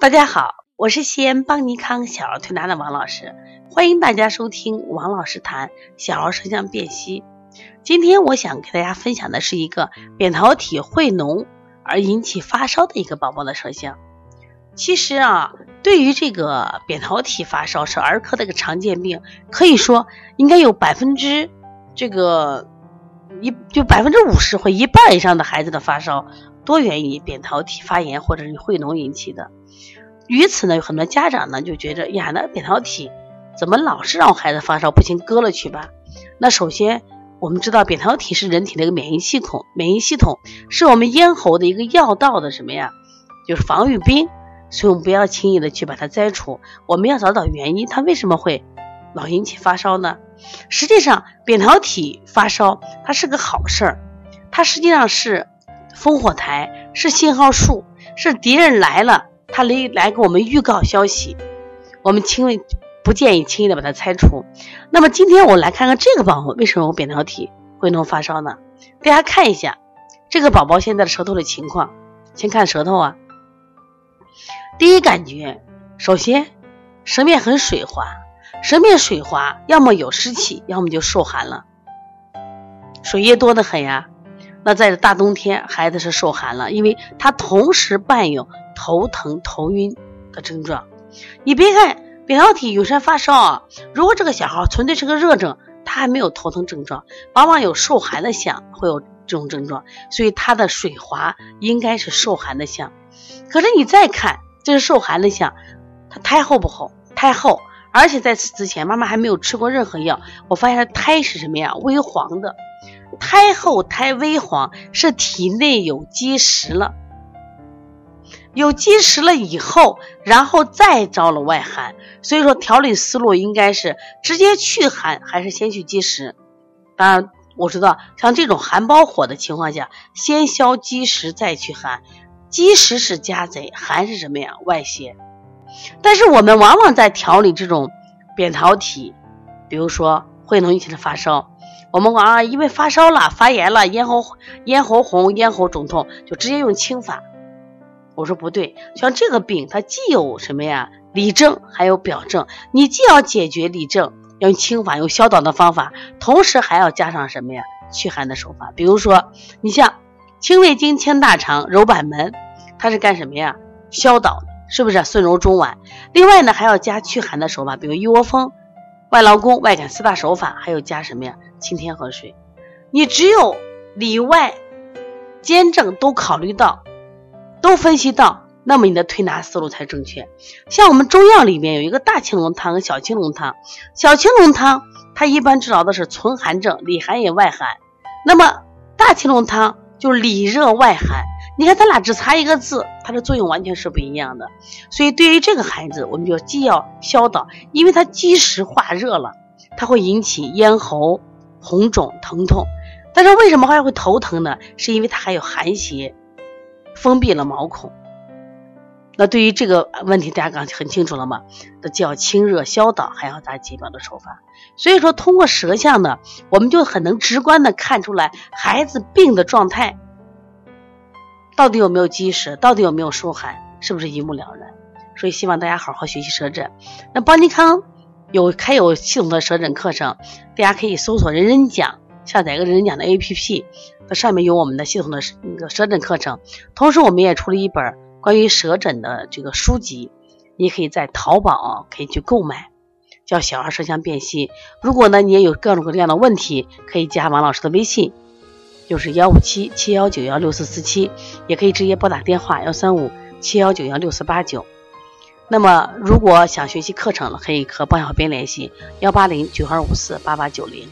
大家好，我是西安邦尼康小儿推拿的王老师，欢迎大家收听王老师谈小儿舌象辨析。今天我想给大家分享的是一个扁桃体会脓而引起发烧的一个宝宝的舌象。其实啊，对于这个扁桃体发烧是儿科的一个常见病，可以说应该有百分之这个一就百分之五十或一半以上的孩子的发烧多源于扁桃体发炎或者是会脓引起的。于此呢，有很多家长呢就觉着呀，那扁桃体怎么老是让我孩子发烧？不行，割了去吧。那首先我们知道，扁桃体是人体的一个免疫系统，免疫系统是我们咽喉的一个要道的什么呀？就是防御兵，所以我们不要轻易的去把它摘除。我们要找找原因，它为什么会老引起发烧呢？实际上，扁桃体发烧它是个好事儿，它实际上是烽火台，是信号树，是敌人来了。他来来给我们预告消息，我们轻易不建议轻易的把它拆除。那么今天我来看看这个宝宝为什么有扁桃体会弄发烧呢？大家看一下这个宝宝现在的舌头的情况，先看舌头啊。第一感觉，首先舌面很水滑，舌面水滑，要么有湿气，要么就受寒了，水液多得很呀。那在大冬天，孩子是受寒了，因为他同时伴有。头疼、头晕的症状，你别看扁桃体有时发烧啊，如果这个小孩纯粹是个热症，他还没有头疼症状，往往有受寒的象，会有这种症状，所以他的水滑应该是受寒的象。可是你再看，这是受寒的象，他胎厚不厚？胎厚，而且在此之前妈妈还没有吃过任何药，我发现他胎是什么呀？微黄的，胎厚胎微黄是体内有积食了。有积食了以后，然后再招了外寒，所以说调理思路应该是直接去寒，还是先去积食？当然，我知道像这种寒包火的情况下，先消积食再去寒，积食是家贼，寒是什么呀？外邪。但是我们往往在调理这种扁桃体，比如说会脓引起的发烧，我们往往因为发烧了、发炎了、咽喉咽喉红、咽喉肿痛，就直接用清法。我说不对，像这个病，它既有什么呀里症，还有表症。你既要解决里症，要用清法，用消导的方法，同时还要加上什么呀祛寒的手法。比如说，你像清胃经、清大肠、揉板门，它是干什么呀？消导，是不是？顺揉中脘。另外呢，还要加祛寒的手法，比如一窝蜂、外劳宫、外感四大手法，还有加什么呀？清天河水。你只有里外兼症都考虑到。都分析到，那么你的推拿思路才正确。像我们中药里面有一个大青龙汤和小青龙汤，小青龙汤它一般治疗的是存寒症，里寒也外寒。那么大青龙汤就是里热外寒。你看它俩只差一个字，它的作用完全是不一样的。所以对于这个孩子，我们就既要消导，因为它积食化热了，它会引起咽喉红肿疼痛。但是为什么还会头疼呢？是因为它还有寒邪。封闭了毛孔，那对于这个问题，大家刚很清楚了吗？那既要清热消导，还要打解表的手法。所以说，通过舌象呢，我们就很能直观的看出来孩子病的状态，到底有没有积食，到底有没有受寒，是不是一目了然？所以希望大家好好学习舌诊。那邦尼康有开有系统的舌诊课程，大家可以搜索“人人讲”，下载一个“人人讲”的 APP 它。上面有我们的系统的那个舌诊课程，同时我们也出了一本关于舌诊的这个书籍，你可以在淘宝可以去购买，叫《小儿舌象辨析》。如果呢你也有各种各样的问题，可以加王老师的微信，就是幺五七七幺九幺六四四七，也可以直接拨打电话幺三五七幺九幺六四八九。那么如果想学习课程了，可以和鲍小编联系幺八零九二五四八八九零。